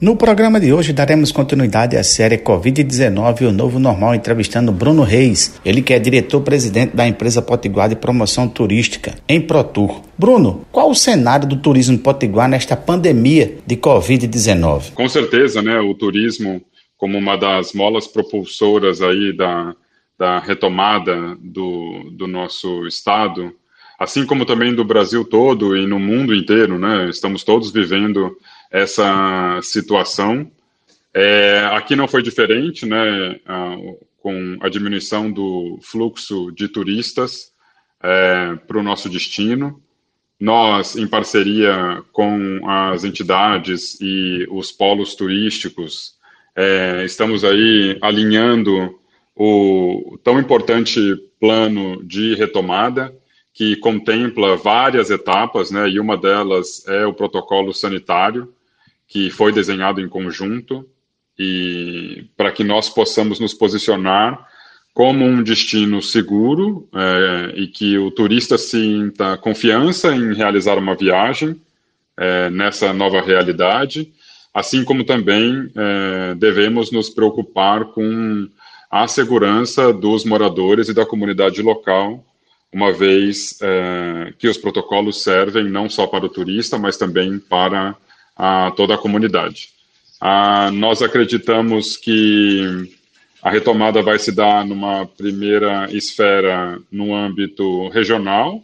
No programa de hoje daremos continuidade à série Covid-19 e o Novo Normal, entrevistando Bruno Reis, ele que é diretor-presidente da empresa Potiguar de Promoção Turística, em ProTour. Bruno, qual o cenário do turismo potiguar nesta pandemia de Covid-19? Com certeza, né, o turismo como uma das molas propulsoras aí da, da retomada do, do nosso estado, assim como também do Brasil todo e no mundo inteiro, né, estamos todos vivendo essa situação. É, aqui não foi diferente, né, com a diminuição do fluxo de turistas é, para o nosso destino. Nós, em parceria com as entidades e os polos turísticos, é, estamos aí alinhando o tão importante plano de retomada, que contempla várias etapas, né, e uma delas é o protocolo sanitário, que foi desenhado em conjunto e para que nós possamos nos posicionar como um destino seguro é, e que o turista sinta confiança em realizar uma viagem é, nessa nova realidade, assim como também é, devemos nos preocupar com a segurança dos moradores e da comunidade local, uma vez é, que os protocolos servem não só para o turista, mas também para toda a comunidade. Nós acreditamos que a retomada vai se dar numa primeira esfera no âmbito regional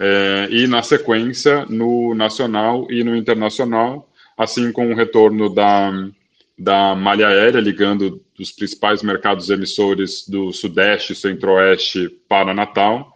é, e, na sequência, no nacional e no internacional, assim com o retorno da, da malha aérea, ligando os principais mercados emissores do Sudeste e Centro-Oeste para Natal,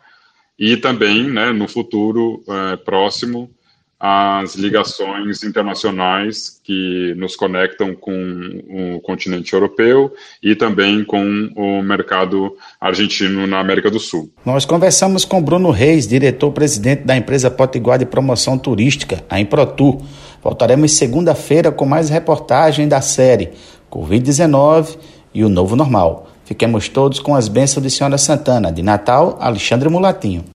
e também, né, no futuro é, próximo, as ligações internacionais que nos conectam com o continente europeu e também com o mercado argentino na América do Sul. Nós conversamos com Bruno Reis, diretor-presidente da empresa Potiguar de Promoção Turística, a Improtur. Voltaremos segunda-feira com mais reportagem da série Covid-19 e o Novo Normal. Fiquemos todos com as bênçãos de Senhora Santana. De Natal, Alexandre Mulatinho.